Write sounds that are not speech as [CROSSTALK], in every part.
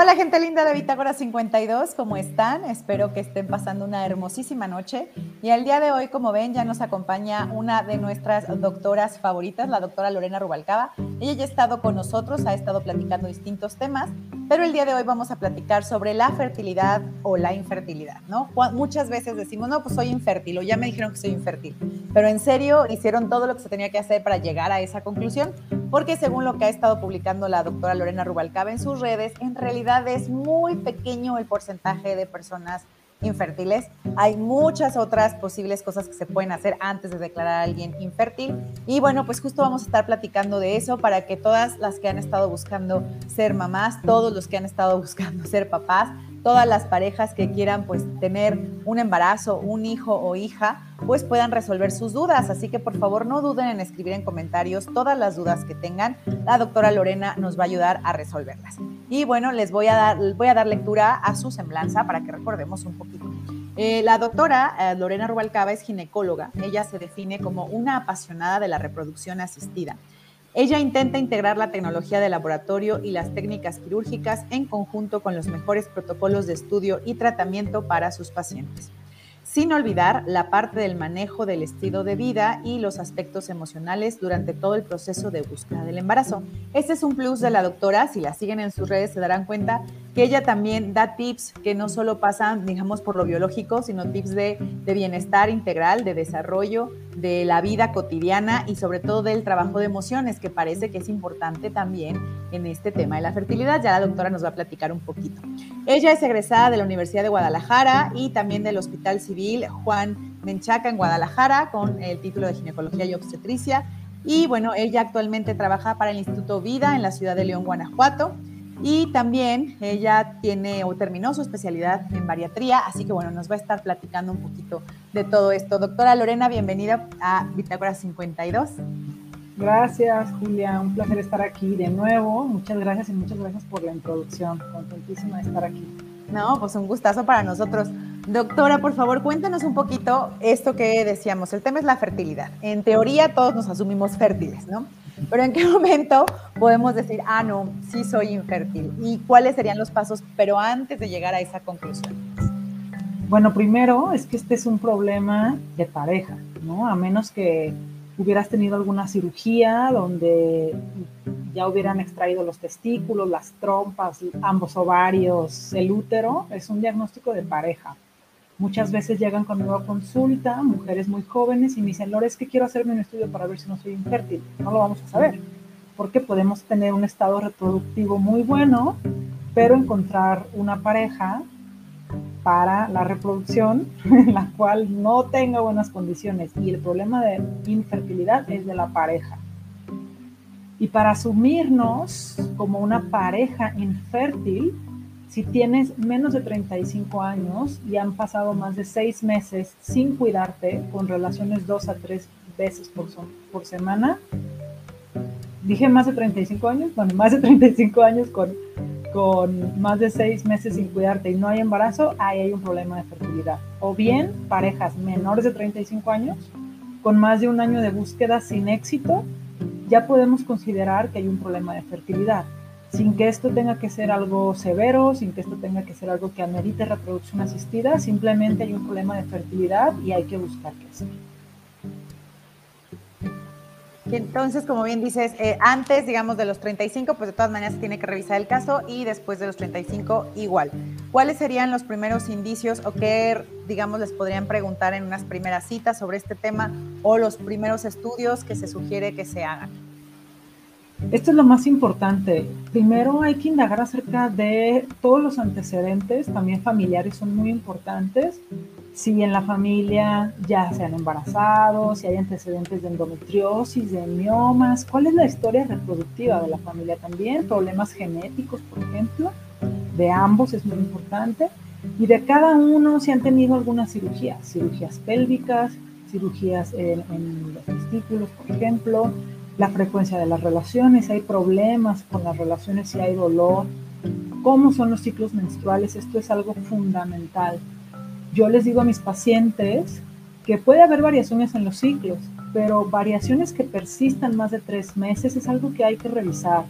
Hola gente linda de Bitácora 52, ¿cómo están? Espero que estén pasando una hermosísima noche. Y el día de hoy, como ven, ya nos acompaña una de nuestras doctoras favoritas, la doctora Lorena Rubalcaba. Ella ya ha estado con nosotros, ha estado platicando distintos temas, pero el día de hoy vamos a platicar sobre la fertilidad o la infertilidad, ¿no? Muchas veces decimos, no, pues soy infértil o ya me dijeron que soy infértil, pero en serio hicieron todo lo que se tenía que hacer para llegar a esa conclusión, porque según lo que ha estado publicando la doctora Lorena Rubalcaba en sus redes, en realidad es muy pequeño el porcentaje de personas infértiles. Hay muchas otras posibles cosas que se pueden hacer antes de declarar a alguien infértil. Y bueno, pues justo vamos a estar platicando de eso para que todas las que han estado buscando ser mamás, todos los que han estado [LAUGHS] buscando ser papás, todas las parejas que quieran pues tener un embarazo, un hijo o hija, pues puedan resolver sus dudas. Así que por favor no duden en escribir en comentarios todas las dudas que tengan. La doctora Lorena nos va a ayudar a resolverlas. Y bueno, les voy a dar, voy a dar lectura a su semblanza para que recordemos un poquito. Eh, la doctora eh, Lorena Rubalcaba es ginecóloga. Ella se define como una apasionada de la reproducción asistida ella intenta integrar la tecnología de laboratorio y las técnicas quirúrgicas en conjunto con los mejores protocolos de estudio y tratamiento para sus pacientes sin olvidar la parte del manejo del estilo de vida y los aspectos emocionales durante todo el proceso de búsqueda del embarazo. Este es un plus de la doctora, si la siguen en sus redes se darán cuenta que ella también da tips que no solo pasan, digamos, por lo biológico, sino tips de, bienestar integral, de desarrollo, de la vida cotidiana y sobre todo del trabajo de emociones, que parece que es importante también en este tema de la fertilidad. Ya la doctora nos va a platicar un poquito. Ella es egresada de la Universidad de Guadalajara y también del Hospital Civil Juan Menchaca en Guadalajara con el título de Ginecología y Obstetricia. Y bueno, ella actualmente trabaja para el Instituto Vida en la ciudad de León, Guanajuato. Y también ella tiene o terminó su especialidad en bariatría, así que bueno, nos va a estar platicando un poquito de todo esto. Doctora Lorena, bienvenida a Bitácora 52. Gracias, Julia. Un placer estar aquí de nuevo. Muchas gracias y muchas gracias por la introducción. Contentísima de estar aquí. No, pues un gustazo para nosotros. Doctora, por favor, cuéntanos un poquito esto que decíamos. El tema es la fertilidad. En teoría todos nos asumimos fértiles, ¿no? Pero ¿en qué [LAUGHS] momento podemos decir, ah, no, sí soy infértil? ¿Y cuáles serían los pasos, pero antes de llegar a esa conclusión? Bueno, primero es que este es un problema de pareja, ¿no? A menos que hubieras tenido alguna cirugía donde ya hubieran extraído los testículos, las trompas, ambos ovarios, el útero, es un diagnóstico de pareja. Muchas veces llegan conmigo a consulta mujeres muy jóvenes y me dicen, Lore, es que quiero hacerme un estudio para ver si no soy infértil. No lo vamos a saber, porque podemos tener un estado reproductivo muy bueno, pero encontrar una pareja para la reproducción en [LAUGHS] la cual no tenga buenas condiciones. Y el problema de infertilidad es de la pareja. Y para asumirnos como una pareja infértil, si tienes menos de 35 años y han pasado más de seis meses sin cuidarte, con relaciones dos a tres veces por, por semana, dije más de 35 años, bueno, más de 35 años con, con más de seis meses sin cuidarte y no hay embarazo, ahí hay un problema de fertilidad. O bien parejas menores de 35 años con más de un año de búsqueda sin éxito, ya podemos considerar que hay un problema de fertilidad sin que esto tenga que ser algo severo, sin que esto tenga que ser algo que amerite reproducción asistida, simplemente hay un problema de fertilidad y hay que buscar qué hacer. entonces, como bien dices, eh, antes, digamos, de los 35, pues de todas maneras se tiene que revisar el caso y después de los 35 igual. ¿Cuáles serían los primeros indicios o qué, digamos, les podrían preguntar en unas primeras citas sobre este tema o los primeros estudios que se sugiere que se hagan? Esto es lo más importante. Primero hay que indagar acerca de todos los antecedentes, también familiares son muy importantes. Si en la familia ya se han embarazado, si hay antecedentes de endometriosis, de miomas, cuál es la historia reproductiva de la familia también, problemas genéticos, por ejemplo, de ambos es muy importante. Y de cada uno si han tenido algunas cirugías, cirugías pélvicas, cirugías en, en los testículos, por ejemplo, la frecuencia de las relaciones, si hay problemas con las relaciones, si hay dolor, cómo son los ciclos menstruales, esto es algo fundamental. Yo les digo a mis pacientes que puede haber variaciones en los ciclos, pero variaciones que persistan más de tres meses es algo que hay que revisar.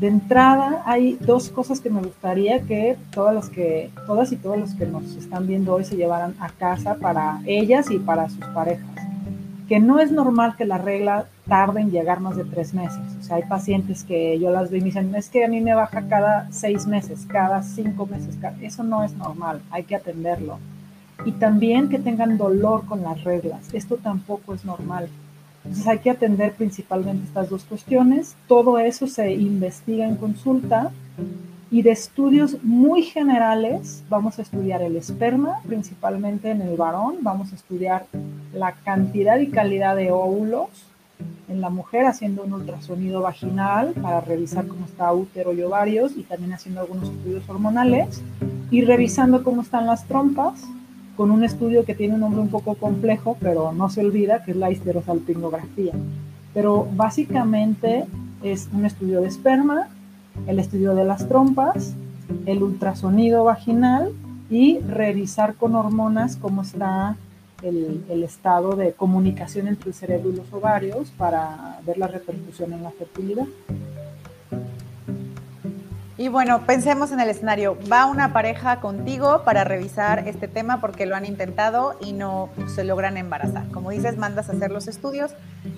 De entrada, hay dos cosas que me gustaría que todas las que todas y todos los que nos están viendo hoy se llevaran a casa para ellas y para sus parejas. Que no es normal que la regla tarde en llegar más de tres meses. O sea, hay pacientes que yo las veo y me dicen, es que a mí me baja cada seis meses, cada cinco meses. Eso no es normal, hay que atenderlo. Y también que tengan dolor con las reglas. Esto tampoco es normal. Entonces hay que atender principalmente estas dos cuestiones. Todo eso se investiga en consulta y de estudios muy generales vamos a estudiar el esperma, principalmente en el varón, vamos a estudiar la cantidad y calidad de óvulos en la mujer haciendo un ultrasonido vaginal para revisar cómo está útero y ovarios y también haciendo algunos estudios hormonales y revisando cómo están las trompas con un estudio que tiene un nombre un poco complejo, pero no se olvida, que es la histerosalpingografía. Pero básicamente es un estudio de esperma, el estudio de las trompas, el ultrasonido vaginal y revisar con hormonas cómo está el, estado de comunicación entre el cerebro y los ovarios para ver la repercusión en la fertilidad. Y bueno, pensemos en el escenario. Va una pareja contigo para revisar este tema porque lo han intentado y no se logran embarazar. Como dices, mandas a hacer los estudios.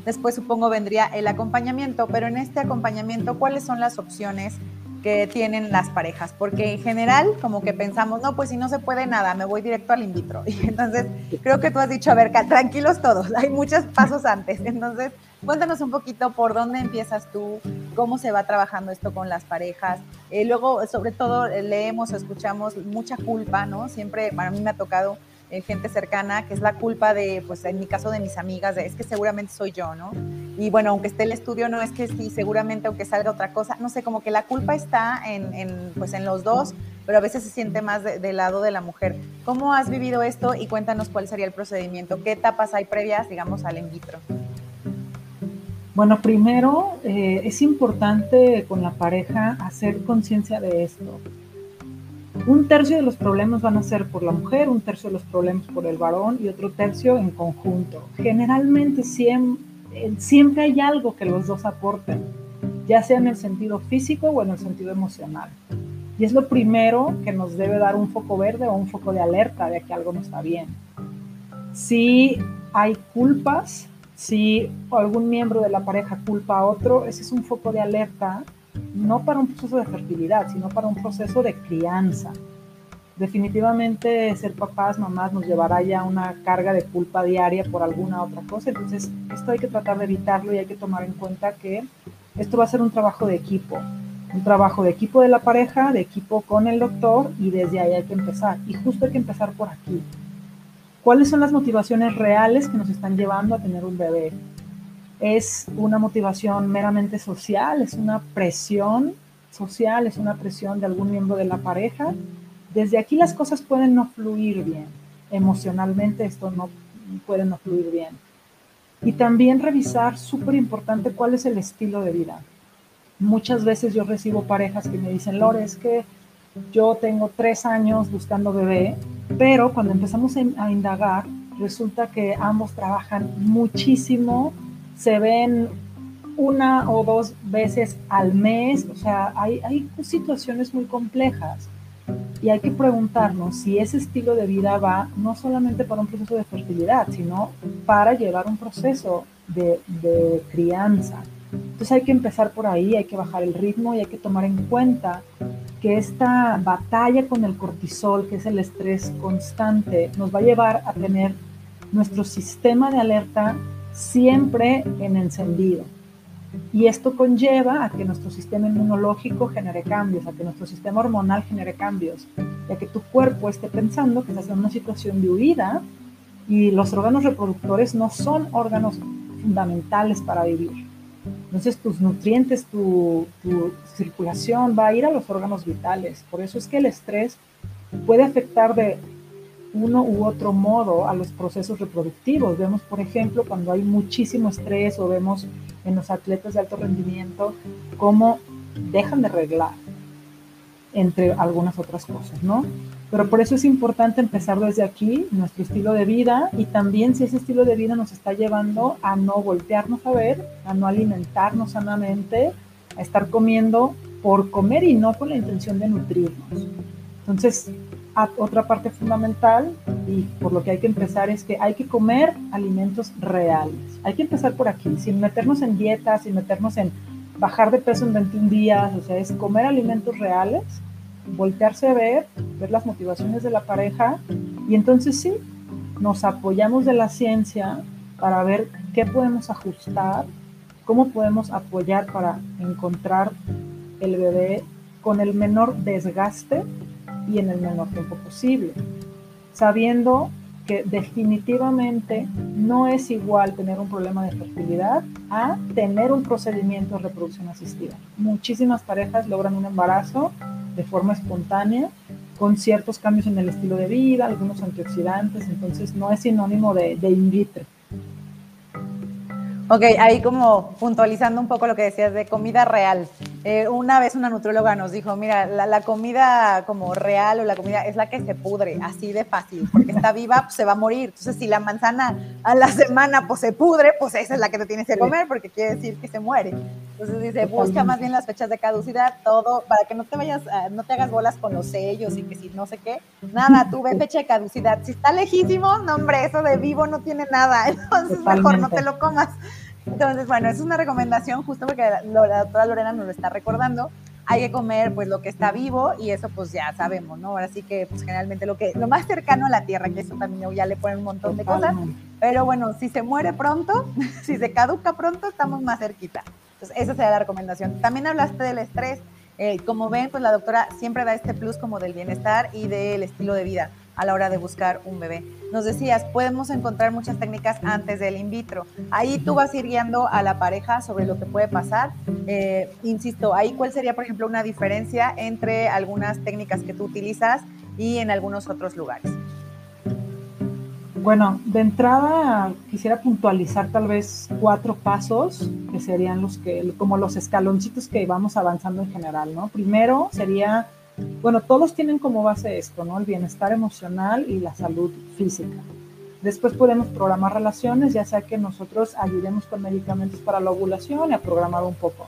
Después supongo vendría el acompañamiento, pero en este acompañamiento, ¿cuáles son las opciones que tienen las parejas? Porque en general, como que pensamos, no, pues si no se puede nada, me voy directo al in vitro. [LAUGHS] Y entonces, creo que tú has dicho, a ver, tranquilos todos, hay muchos pasos antes. Entonces, Cuéntanos un poquito por dónde empiezas tú, cómo se va trabajando esto con las parejas. Eh, luego, sobre todo, leemos o escuchamos mucha culpa, ¿no? Siempre, para mí me ha tocado eh, gente cercana, que es la culpa de, pues en mi caso de mis amigas, es que seguramente soy yo, ¿no? Y bueno, aunque esté el estudio, no es que sí, seguramente aunque salga otra cosa, no sé, como que la culpa está en, en pues en los dos, pero a veces se siente más del lado de la mujer. ¿Cómo has vivido esto y cuéntanos cuál sería el procedimiento? ¿Qué etapas hay previas, digamos, al in vitro? Bueno, primero eh, es importante con la pareja hacer conciencia de esto. Un tercio de los problemas van a ser por la mujer, un tercio de los problemas por el varón y otro tercio en conjunto. Generalmente siempre, siempre hay algo que los dos aporten, ya sea en el sentido físico o en el sentido emocional. Y es lo primero que nos debe dar un foco verde o un foco de alerta de que algo no está bien. Si hay culpas, si algún miembro de la pareja culpa a otro, ese es un foco de alerta, no para un proceso de fertilidad, sino para un proceso de crianza. Definitivamente ser papás, mamás nos llevará ya una carga de culpa diaria por alguna otra cosa, entonces esto hay que tratar de evitarlo y hay que tomar en cuenta que esto va a ser un trabajo de equipo, un trabajo de equipo de la pareja, de equipo con el doctor y desde ahí hay que empezar. Y justo hay que empezar por aquí, ¿Cuáles son las motivaciones reales que nos están llevando a tener un bebé? ¿Es una motivación meramente social? ¿Es una presión social? ¿Es una presión de algún miembro de la pareja? Desde aquí las cosas pueden no fluir bien. Emocionalmente esto no puede no fluir bien. Y también revisar, súper importante, cuál es el estilo de vida. Muchas veces yo recibo parejas que me dicen, Lore, es que yo tengo tres años buscando bebé, pero cuando empezamos a indagar, resulta que ambos trabajan muchísimo, se ven una o dos veces al mes, o sea, hay, hay situaciones muy complejas y hay que preguntarnos si ese estilo de vida va no solamente para un proceso de fertilidad, sino para llevar un proceso de, de crianza. Entonces hay que empezar por ahí, hay que bajar el ritmo y hay que tomar en cuenta que esta batalla con el cortisol, que es el estrés constante, nos va a llevar a tener nuestro sistema de alerta siempre en encendido. Y esto conlleva a que nuestro sistema inmunológico genere cambios, a que nuestro sistema hormonal genere cambios, y a que tu cuerpo esté pensando que estás en una situación de huida y los órganos reproductores no son órganos fundamentales para vivir. Entonces tus nutrientes, tu, circulación va a ir a los órganos vitales. Por eso es que el estrés puede afectar de uno u otro modo a los procesos reproductivos. Vemos, por ejemplo, cuando hay muchísimo estrés o vemos en los atletas de alto rendimiento cómo dejan de reglar, entre algunas otras cosas, ¿no? Pero por eso es importante empezar desde aquí, nuestro estilo de vida, y también si ese estilo de vida nos está llevando a no voltearnos a ver, a no alimentarnos sanamente, a estar comiendo por comer y no con la intención de nutrirnos. Entonces, otra parte fundamental y por lo que hay que empezar es que hay que comer alimentos reales. Hay que empezar por aquí, sin meternos en dietas, sin meternos en bajar de peso en 21 días, o sea, es comer alimentos reales, voltearse a ver, ver las motivaciones de la pareja y entonces sí, nos apoyamos de la ciencia para ver qué podemos ajustar, cómo podemos apoyar para encontrar el bebé con el menor desgaste y en el menor tiempo posible, sabiendo que definitivamente no es igual tener un problema de fertilidad a tener un procedimiento de reproducción asistida. Muchísimas parejas logran un embarazo de forma espontánea con ciertos cambios en el estilo de vida, algunos antioxidantes, entonces no es sinónimo de, de in vitro. Ok, ahí como puntualizando un poco lo que decías de comida real. Eh, una vez una nutrióloga nos dijo, mira, la, comida como real o la comida es la que se pudre, así de fácil, porque está viva, pues se va a morir. Entonces, si la manzana a la semana pues se pudre, pues esa es la que te tienes que comer, porque quiere decir que se muere. Entonces dice, busca más bien las fechas de caducidad, todo, para que no te vayas, no te hagas bolas con los sellos y que si no sé qué. Nada, tú ve fecha de caducidad. Si está lejísimo, no hombre, eso de vivo no tiene nada. [LAUGHS] Entonces mejor no te lo comas. Entonces, bueno, es una recomendación justo porque la, doctora Lorena nos lo está recordando. Hay que comer pues lo que está vivo y eso pues ya sabemos, ¿no? Ahora sí que pues generalmente lo que lo más cercano a la tierra, que eso también ya le ponen un montón de cosas. Pero bueno, si se muere pronto, [LAUGHS] si se caduca pronto, estamos más cerquita. Entonces, esa sería la recomendación. También hablaste del estrés. Eh, como ven, pues la doctora siempre da este plus como del bienestar y del estilo de vida a la hora de buscar un bebé. Nos decías, podemos encontrar muchas técnicas antes del in vitro. Ahí tú vas a ir guiando a la pareja sobre lo que puede pasar. Eh, insisto, ahí cuál sería, por ejemplo, una diferencia entre algunas técnicas que tú utilizas y en algunos otros lugares. Bueno, de entrada quisiera puntualizar tal vez cuatro pasos que serían los que, como los escaloncitos que vamos avanzando en general, ¿no? Primero sería bueno, todos tienen como base esto, ¿no? El bienestar emocional y la salud física. Después podemos programar relaciones, ya sea que nosotros ayudemos con medicamentos para la ovulación y a programar un poco.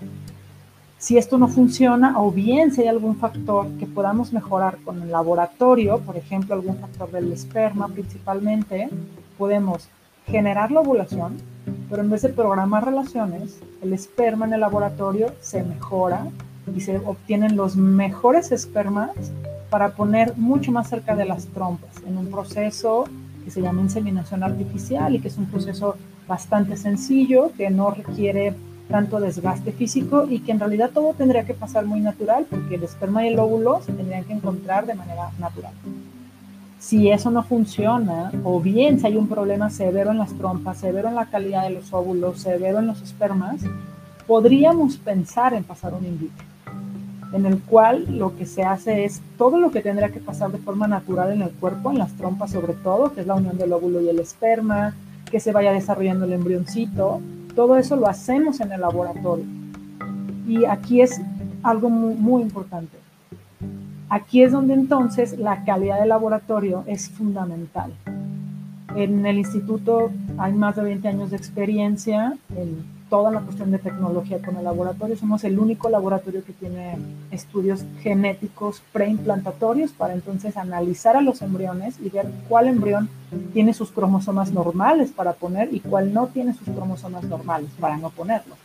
Si esto no funciona, o bien si hay algún factor que podamos mejorar con el laboratorio, por ejemplo, algún factor del esperma principalmente, podemos generar la ovulación, pero en vez de programar relaciones, el esperma en el laboratorio se mejora y se obtienen los mejores espermas para poner mucho más cerca de las trompas en un proceso que se llama inseminación artificial y que es un proceso bastante sencillo que no requiere tanto desgaste físico y que en realidad todo tendría que pasar muy natural porque el esperma y el óvulo se tendrían que encontrar de manera natural. Si eso no funciona, o bien si hay un problema severo en las trompas, severo en la calidad de los óvulos, severo en los espermas, podríamos pensar en pasar un in vitro en el cual lo que se hace es todo lo que tendría que pasar de forma natural en el cuerpo, en las trompas sobre todo, que es la unión del óvulo y el esperma, que se vaya desarrollando el embrioncito, todo eso lo hacemos en el laboratorio. Y aquí es algo muy, muy importante. Aquí es donde entonces la calidad del laboratorio es fundamental. En el instituto hay más de 20 años de experiencia en toda la cuestión de tecnología con el laboratorio. Somos el único laboratorio que tiene estudios genéticos preimplantatorios para entonces analizar a los embriones y ver cuál embrión tiene sus cromosomas normales para poner y cuál no tiene sus cromosomas normales para no ponerlo.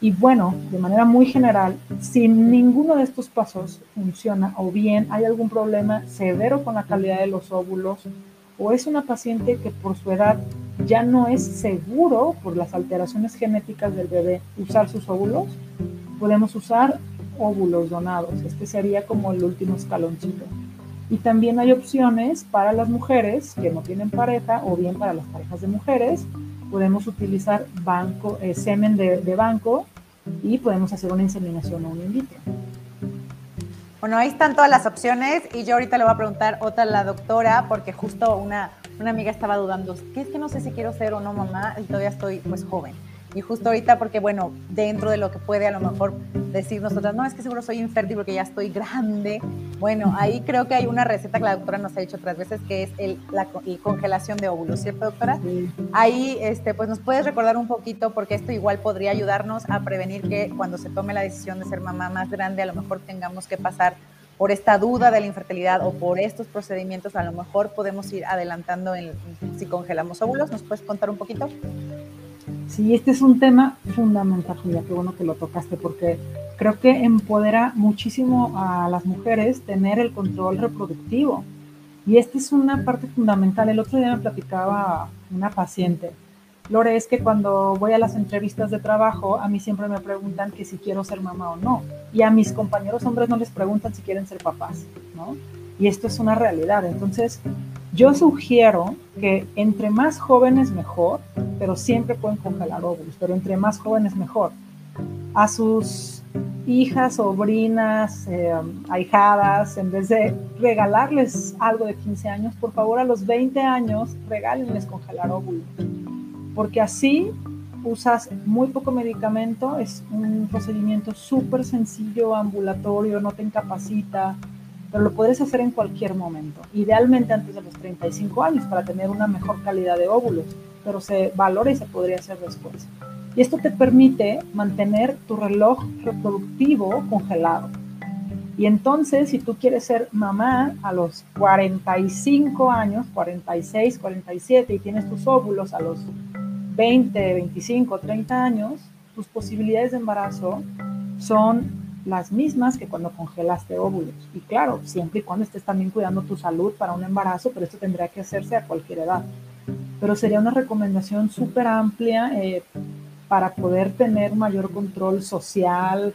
Y bueno, de manera muy general, si ninguno de estos pasos funciona o bien hay algún problema severo con la calidad de los óvulos o es una paciente que por su edad ya no es seguro por las alteraciones genéticas del bebé usar sus óvulos, podemos usar óvulos donados. Este sería como el último escaloncito. Y también hay opciones para las mujeres que no tienen pareja o bien para las parejas de mujeres. Podemos utilizar banco, eh, semen de, de, banco y podemos hacer una inseminación o un in vitro. Bueno, ahí están todas las opciones y yo ahorita le voy a preguntar otra a la doctora porque justo una, una amiga estaba dudando, ¿qué es que no sé si quiero ser o no mamá? Y todavía estoy pues joven. Y justo ahorita, porque bueno, dentro de lo que puede a lo mejor decir nosotras, no, es que seguro soy infértil porque ya estoy grande. Bueno, ahí creo que hay una receta que la doctora nos ha dicho otras veces, que es el, la, congelación de óvulos, ¿cierto, doctora? Ahí, este, pues nos puedes recordar un poquito, porque esto igual podría ayudarnos a prevenir que cuando se tome la decisión de ser mamá más grande, a lo mejor tengamos que pasar por esta duda de la infertilidad o por estos procedimientos, a lo mejor podemos ir adelantando en, si congelamos óvulos. ¿Nos puedes contar un poquito? Sí, este es un tema fundamental, Julia, qué bueno que lo tocaste, porque creo que empodera muchísimo a las mujeres tener el control reproductivo. Y esta es una parte fundamental. El otro día me platicaba una paciente. Lore, es que cuando voy a las entrevistas de trabajo, a mí siempre me preguntan que si quiero ser mamá o no. Y a mis compañeros hombres no les preguntan si quieren ser papás, ¿no? Y esto es una realidad. Entonces, yo sugiero que entre más jóvenes mejor, pero siempre pueden congelar óvulos, pero entre más jóvenes mejor. A sus hijas, sobrinas, eh, ahijadas, en vez de regalarles algo de 15 años, por favor a los 20 años regálenles congelar óvulos. Porque así usas muy poco medicamento, es un procedimiento súper sencillo, ambulatorio, no te incapacita, pero lo puedes hacer en cualquier momento, idealmente antes de los 35 años para tener una mejor calidad de óvulos, pero se valora y se podría hacer después. Y esto te permite mantener tu reloj reproductivo congelado. Y entonces, si tú quieres ser mamá a los 45 años, 46, 47, y tienes tus óvulos a los 20, 25, 30 años, tus posibilidades de embarazo son las mismas que cuando congelaste óvulos. Y claro, siempre y cuando estés también cuidando tu salud para un embarazo, pero esto tendría que hacerse a cualquier edad. Pero sería una recomendación súper amplia eh, para poder tener mayor control social,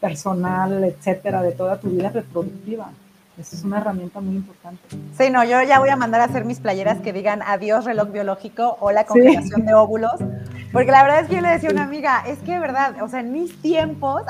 personal, etcétera, de toda tu vida reproductiva. Esa es una herramienta muy importante. Sí, no, yo ya voy a mandar a hacer mis playeras que digan adiós reloj biológico o la congelación de óvulos, porque la verdad es que yo le decía a una amiga, es que verdad, o sea, en mis tiempos,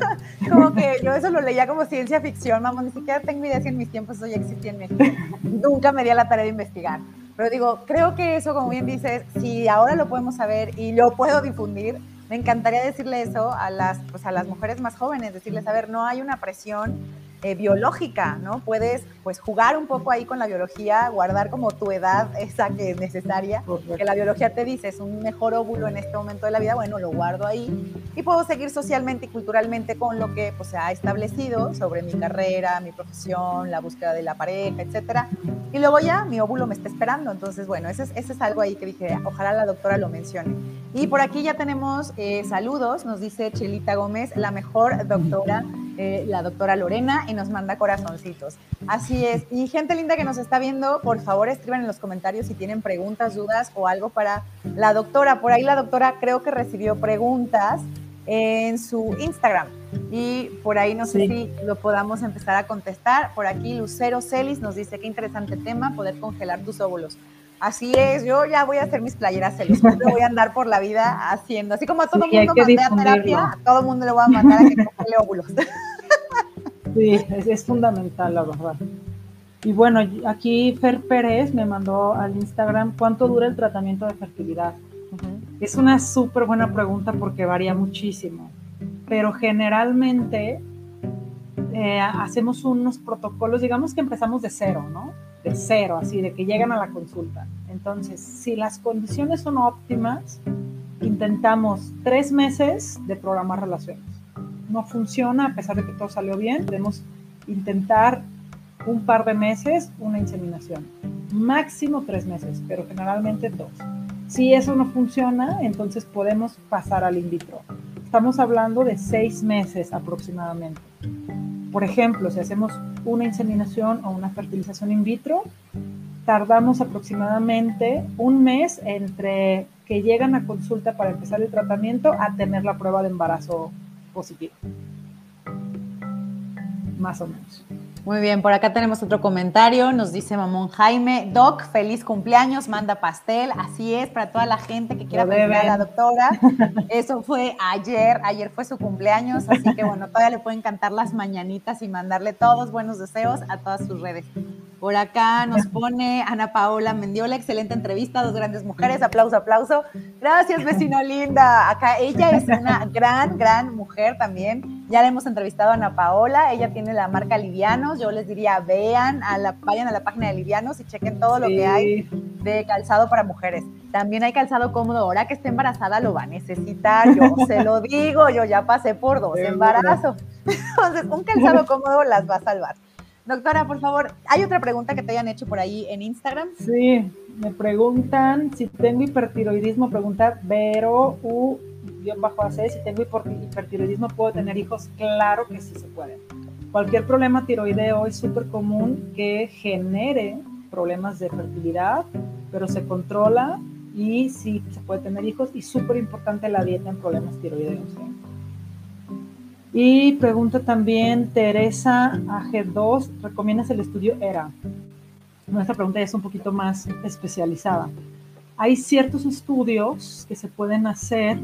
[LAUGHS] como que yo eso lo leía como ciencia ficción, vamos, ni siquiera tengo idea si en mis tiempos eso ya existía en México. Nunca me di a la tarea de investigar. Pero digo, creo que eso, como bien dices, si ahora lo podemos saber y lo puedo difundir, me encantaría decirle eso a las, pues a las mujeres más jóvenes, decirles, a ver, no hay una presión eh, biológica, ¿no? Puedes pues jugar un poco ahí con la biología, guardar como tu edad esa que es necesaria, que la biología te dice es un mejor óvulo en este momento de la vida, bueno, lo guardo ahí y puedo seguir socialmente y culturalmente con lo que pues, se ha establecido sobre mi carrera, mi profesión, la búsqueda de la pareja, etcétera. Y luego ya mi óvulo me está esperando, entonces bueno, ese es, ese es algo ahí que dije, ojalá la doctora lo mencione. Y por aquí ya tenemos eh, saludos, nos dice Chelita Gómez, la mejor doctora eh, la doctora Lorena y nos manda corazoncitos. Así es. Y gente linda que nos está viendo, por favor escriban en los comentarios si tienen preguntas, dudas o algo para la doctora. Por ahí la doctora creo que recibió preguntas en su Instagram. Y por ahí no sé si lo podamos empezar a contestar. Por aquí Lucero Celis nos dice qué interesante tema, poder congelar tus óvulos. Así es, yo ya voy a hacer mis playeras celos, voy a andar por la vida haciendo, así como a todo el mundo mandé a terapia, a todo el mundo le voy a mandar a que congele óvulos. [LAUGHS] Sí, es, fundamental, la verdad. Y bueno, aquí Fer Pérez me mandó al Instagram cuánto dura el tratamiento de fertilidad. Es una súper buena pregunta porque varía muchísimo, pero generalmente eh, hacemos unos protocolos, digamos que empezamos de cero, ¿no? De cero, así, de que llegan a la consulta. Entonces, si las condiciones son óptimas, intentamos tres meses de programar relaciones. No funciona, a pesar de que todo salió bien, podemos intentar un par de meses una inseminación. Máximo tres meses, pero generalmente dos. Si eso no funciona, entonces podemos pasar al in vitro. Estamos hablando de seis meses aproximadamente. Por ejemplo, si hacemos una inseminación o una fertilización in vitro, tardamos aproximadamente un mes entre que llegan a consulta para empezar el tratamiento a tener la prueba de embarazo positiva. Más o menos. Muy bien, por acá tenemos otro comentario. Nos dice Mamón Jaime, Doc, feliz cumpleaños, manda pastel. Así es, para toda la gente que quiera felicitar a la doctora. [LAUGHS] Eso fue ayer, ayer fue su cumpleaños, así que bueno, todavía le pueden cantar las mañanitas y mandarle todos buenos deseos a todas sus redes. Por acá nos pone Ana Paola Mendiola, excelente entrevista, dos grandes mujeres, aplauso, aplauso. Gracias, vecino linda. Acá ella es una gran, gran mujer también. Ya le hemos entrevistado a Ana Paola, ella tiene la marca Livianos. Yo les diría, vean, a la, vayan a la página de Livianos y chequen todo lo que hay de calzado para mujeres. También hay calzado cómodo. Ahora que esté embarazada lo va a necesitar. Yo [LAUGHS] se lo digo, yo ya pasé por dos embarazos. [LAUGHS] Entonces, un calzado cómodo las va a salvar. Doctora, por favor, ¿hay otra pregunta que te hayan hecho por ahí en Instagram? Sí, me preguntan si tengo hipertiroidismo, pregunta Vero U bajo AC, si tengo hipertiroidismo, ¿puedo tener hijos? Claro que sí se puede. Cualquier problema tiroideo es súper común que genere problemas de fertilidad, pero se controla y sí se puede tener hijos y súper importante la dieta en problemas tiroideos. ¿eh? Y pregunta también Teresa AG2, ¿recomiendas el estudio ERA? Nuestra pregunta es un poquito más especializada. Hay ciertos estudios que se pueden hacer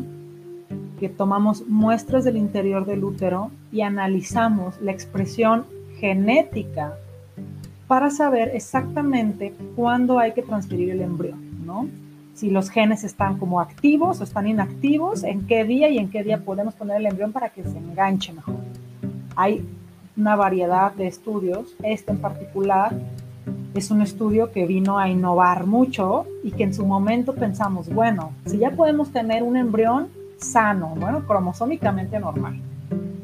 que tomamos muestras del interior del útero y analizamos la expresión genética para saber exactamente cuándo hay que transferir el embrión, ¿no? Si los genes están como activos o están inactivos, en qué día y en qué día podemos poner el embrión para que se enganche mejor. Hay una variedad de estudios, este en particular es un estudio que vino a innovar mucho y que en su momento pensamos, bueno, si ya podemos tener un embrión sano, bueno, cromosómicamente normal,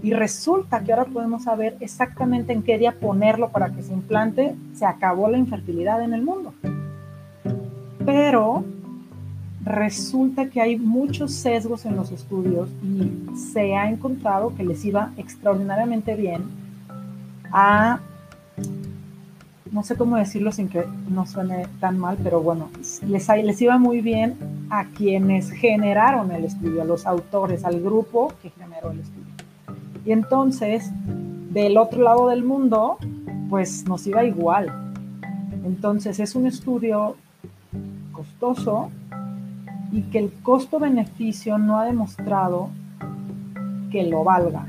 y resulta que ahora podemos saber exactamente en qué día ponerlo para que se implante, se acabó la infertilidad en el mundo. Pero resulta que hay muchos sesgos en los estudios y se ha encontrado que les iba extraordinariamente bien a, no sé cómo decirlo sin que no suene tan mal, pero bueno, les, les iba muy bien a quienes generaron el estudio, a los autores, al grupo que generó el estudio. Y entonces, del otro lado del mundo, pues nos iba igual. Entonces, es un estudio costoso, y que el costo-beneficio no ha demostrado que lo valga.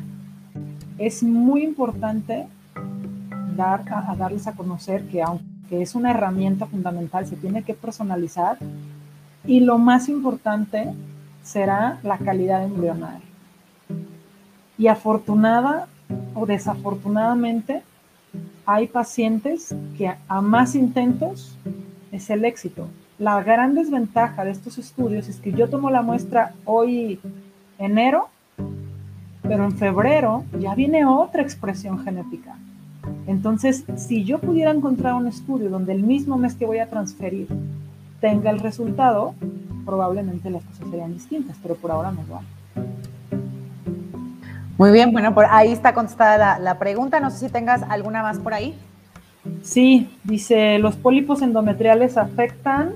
Es muy importante dar a, darles a conocer que aunque es una herramienta fundamental, se tiene que personalizar y lo más importante será la calidad embrionaria. Y afortunada o desafortunadamente, hay pacientes que a más intentos es el éxito. La gran desventaja de estos estudios es que yo tomo la muestra hoy enero, pero en febrero ya viene otra expresión genética. Entonces, si yo pudiera encontrar un estudio donde el mismo mes que voy a transferir tenga el resultado, probablemente las cosas serían distintas, pero por ahora no va. Muy bien, bueno, por ahí está contestada la, la pregunta. No sé si tengas alguna más por ahí. Sí, dice, los pólipos endometriales afectan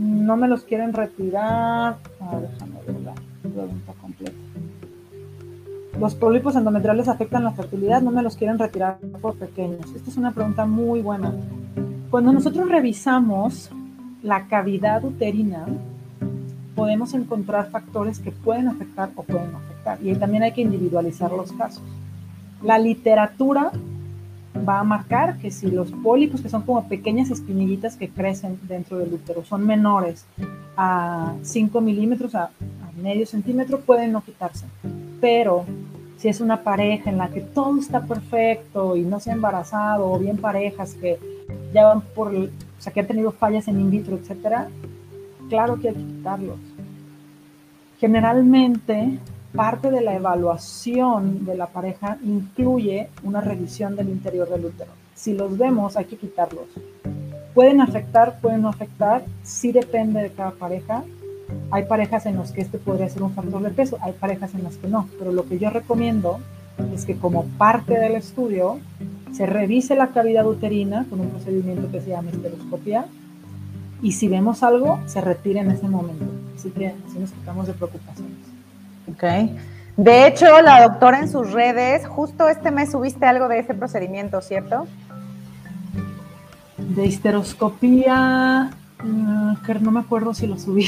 no me los quieren retirar. déjame ver la pregunta completa. Los pólipos endometriales afectan la fertilidad, no me los quieren retirar por pequeños. Esta es una pregunta muy buena. Cuando nosotros revisamos la cavidad uterina, podemos encontrar factores que pueden afectar o pueden afectar. Y también hay que individualizar los casos. La literatura va a marcar que si los pólipos, que son como pequeñas espinillitas que crecen dentro del útero, son menores a 5 milímetros, a, medio centímetro, pueden no quitarse. Pero si es una pareja en la que todo está perfecto y no se ha embarazado, o bien parejas que ya van por, o sea, que han tenido fallas en in vitro, etcétera, claro que hay que quitarlos. Generalmente parte de la evaluación de la pareja incluye una revisión del interior del útero. Si los vemos, hay que quitarlos. Pueden afectar, pueden no afectar, sí depende de cada pareja. Hay parejas en las que este podría ser un factor de peso, hay parejas en las que no, pero lo que yo recomiendo es que como parte del estudio se revise la cavidad uterina con un procedimiento que se llama esteroscopia y si vemos algo, se retire en ese momento. Así que así nos quitamos de preocupaciones. Ok. De hecho, la doctora en sus redes, justo este mes subiste algo de ese procedimiento, ¿cierto? De histeroscopía, mm, que no me acuerdo si lo subí.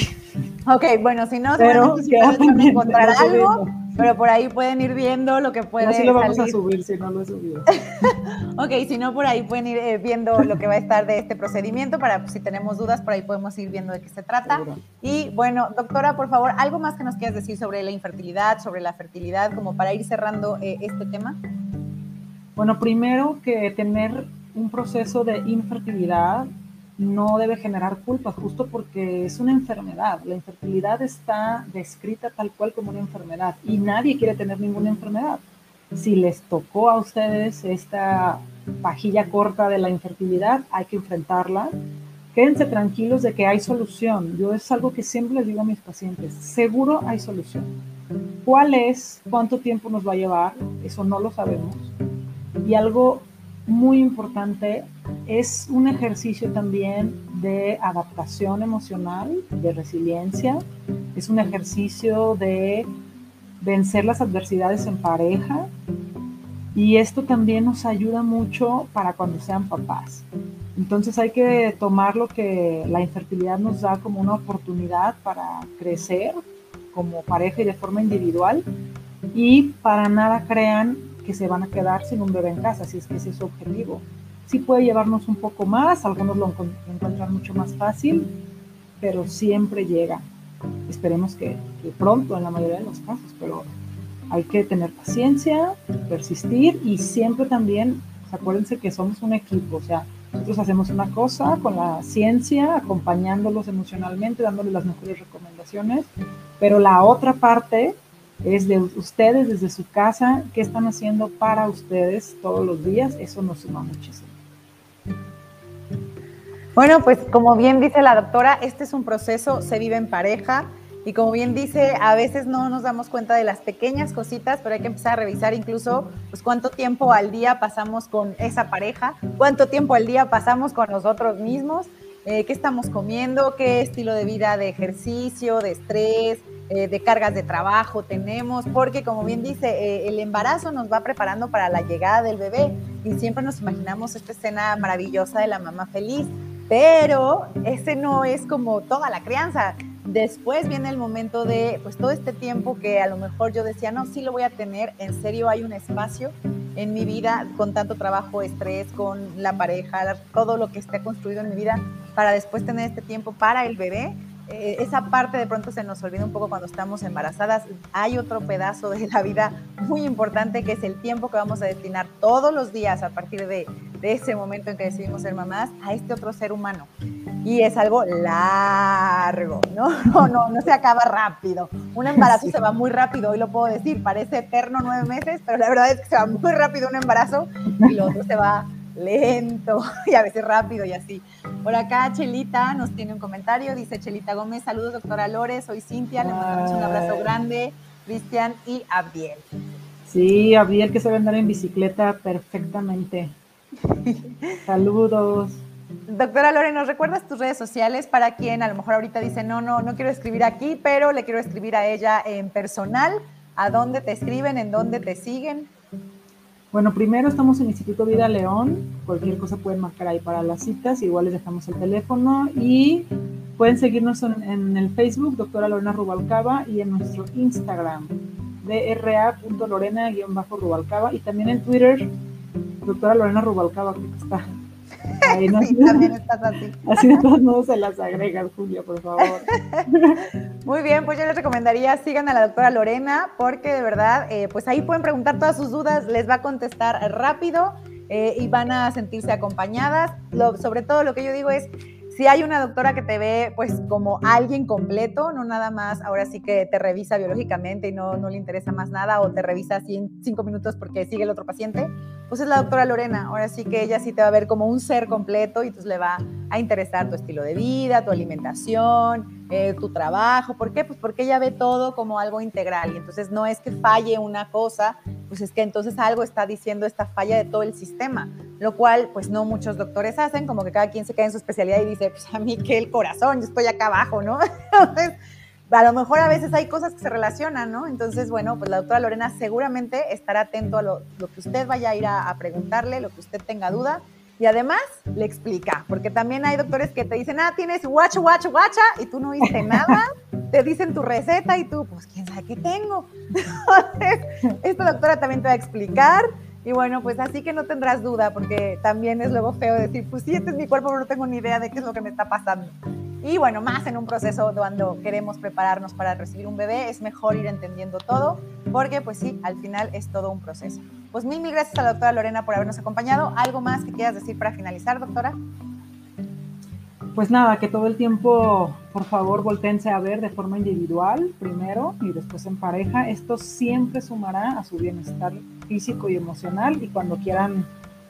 Ok, bueno, si no, pero si encontrar algo, pero por ahí pueden ir viendo lo que puede Así lo vamos a subir si no lo he subido. [LAUGHS] ok, si no, por ahí pueden ir eh, viendo lo que va a estar de este procedimiento para pues, si tenemos dudas, por ahí podemos ir viendo de qué se trata. Y bueno, doctora, por favor, ¿algo más que nos quieras decir sobre la infertilidad, sobre la fertilidad, como para ir cerrando eh, este tema? Bueno, primero que tener un proceso de infertilidad no debe generar culpa, justo porque es una enfermedad. La infertilidad está descrita tal cual como una enfermedad y nadie quiere tener ninguna enfermedad. Si les tocó a ustedes esta pajilla corta de la infertilidad, hay que enfrentarla. Quédense tranquilos de que hay solución. Yo es algo que siempre les digo a mis pacientes, seguro hay solución. ¿Cuál es? ¿Cuánto tiempo nos va a llevar? Eso no lo sabemos. Y algo muy importante, es un ejercicio también de adaptación emocional, de resiliencia, es un ejercicio de vencer las adversidades en pareja y esto también nos ayuda mucho para cuando sean papás. Entonces hay que tomar lo que la infertilidad nos da como una oportunidad para crecer como pareja y de forma individual y para nada crean que se van a quedar sin un bebé en casa, si es que ese es su objetivo. Sí puede llevarnos un poco más, algunos lo encuentran mucho más fácil, pero siempre llega. Esperemos que, pronto en la mayoría de los casos, pero hay que tener paciencia, persistir y siempre también, pues, acuérdense que somos un equipo, o sea, nosotros hacemos una cosa con la ciencia, acompañándolos emocionalmente, dándoles las mejores recomendaciones, pero la otra parte es de ustedes desde su casa, qué están haciendo para ustedes todos los días, eso nos suma muchísimo. Bueno, pues como bien dice la doctora, este es un proceso, se vive en pareja. Y como bien dice, a veces no nos damos cuenta de las pequeñas cositas, pero hay que empezar a revisar incluso pues, cuánto tiempo al día pasamos con esa pareja, cuánto tiempo al día pasamos con nosotros mismos, eh, qué estamos comiendo, qué estilo de vida de ejercicio, de estrés, eh, de cargas de trabajo tenemos, porque como bien dice, eh, el embarazo nos va preparando para la llegada del bebé y siempre nos imaginamos esta escena maravillosa de la mamá feliz, pero ese no es como toda la crianza. Después viene el momento de, pues todo este tiempo que a lo mejor yo decía, no, sí lo voy a tener, en serio hay un espacio en mi vida con tanto trabajo, estrés, con la pareja, todo lo que esté construido en mi vida, para después tener este tiempo para el bebé eh, esa parte de pronto se nos olvida un poco cuando estamos embarazadas. Hay otro pedazo de la vida muy importante que es el tiempo que vamos a destinar todos los días a partir de, de ese momento en que decidimos ser mamás a este otro ser humano. Y es algo largo, ¿no? [LAUGHS] No, no, no se acaba rápido. Un embarazo se va muy rápido, hoy lo puedo decir, parece eterno nueve meses, pero la verdad es que se va muy rápido un embarazo y lo otro se va lento [LAUGHS] y a veces rápido y así. Por acá Chelita nos tiene un comentario, dice Chelita Gómez, saludos doctora Lores, soy Cintia, le mandamos un abrazo grande, Cristian y Abdiel. Sí, Abdiel que sabe andar en bicicleta perfectamente. [LAUGHS] saludos. Doctora Lore, ¿nos recuerdas tus redes sociales para quien a lo mejor ahorita dice, no, no, no quiero escribir aquí, pero le quiero escribir a ella en personal? ¿A dónde te escriben? ¿En dónde te siguen? Bueno, primero estamos en Instituto Vida León. Cualquier cosa pueden marcar ahí para las citas. Igual les dejamos el teléfono y pueden seguirnos en, el Facebook, doctora Lorena Rubalcaba, y en nuestro Instagram, dra.lorena-rubalcaba, y también en Twitter, doctora Lorena Rubalcaba, que está. Ahí no, sí, también estás así. Así de todos modos se las agrega, Julia, por favor. [LAUGHS] Muy bien, pues yo les recomendaría sigan a la doctora Lorena porque de verdad, eh, pues ahí pueden preguntar todas sus dudas, les va a contestar rápido eh, y van a sentirse acompañadas. sobre todo lo que yo digo es, si hay una doctora que te ve pues como alguien completo, no nada más, ahora sí que te revisa biológicamente y no, no le interesa más nada o te revisa así en cinco minutos porque sigue el otro paciente, pues es la doctora Lorena. Ahora sí que ella sí te va a ver como un ser completo y entonces le va a interesar tu estilo de vida, tu alimentación, eh, tu trabajo. ¿Por qué? Pues porque ella ve todo como algo integral y entonces no es que falle una cosa, pues es que entonces algo está diciendo esta falla de todo el sistema, lo cual pues no muchos doctores hacen, como que cada quien se cae en su especialidad y dice, pues a mí que el corazón, yo estoy acá abajo, ¿no? [LAUGHS] a lo mejor a veces hay cosas que se relacionan, ¿no? Entonces, bueno, pues la doctora Lorena seguramente estará atento a lo, que usted vaya a ir a, preguntarle, lo que usted tenga duda. Y además le explica, porque también hay doctores que te dicen, ah, tienes guacho, guacho, guacha, y tú no viste [LAUGHS] nada, te dicen tu receta y tú, pues quién sabe qué tengo. [LAUGHS] Entonces, esta doctora también te va a explicar. Y bueno, pues así que no tendrás duda, porque también es luego feo decir, pues sí, este es mi cuerpo, pero no tengo ni idea de qué es lo que me está pasando. Y bueno, más en un proceso cuando queremos prepararnos para recibir un bebé, es mejor ir entendiendo todo, porque pues sí, al final es todo un proceso. Pues mil, mil gracias a la doctora Lorena por habernos acompañado. ¿Algo más que quieras decir para finalizar, doctora? Pues nada, que todo el tiempo, por favor, voltense a ver de forma individual primero y después en pareja. Esto siempre sumará a su bienestar físico y emocional y cuando quieran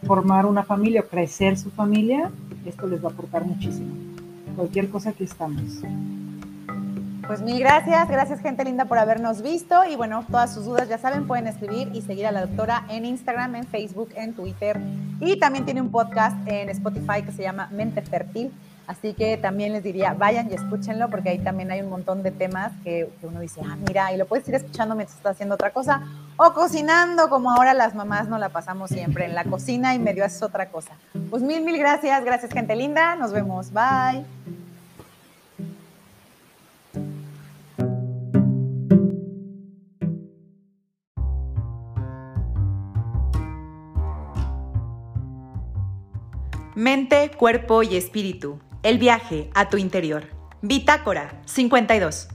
formar una familia o crecer su familia, esto les va a aportar muchísimo cualquier cosa aquí estamos. Pues mil gracias, gracias gente linda por habernos visto y bueno, todas sus dudas ya saben, pueden escribir y seguir a la doctora en Instagram, en Facebook, en Twitter y también tiene un podcast en Spotify que se llama Mente Fértil. Así que también les diría, vayan y escúchenlo porque ahí también hay un montón de temas que, uno dice, ah, mira, y lo puedes ir escuchando mientras estás haciendo otra cosa o cocinando, como ahora las mamás no la pasamos siempre en la cocina y medio haces otra cosa. Pues mil, mil gracias, gracias gente linda, nos vemos, bye. Mente, cuerpo y espíritu. El viaje a tu interior. Bitácora 52.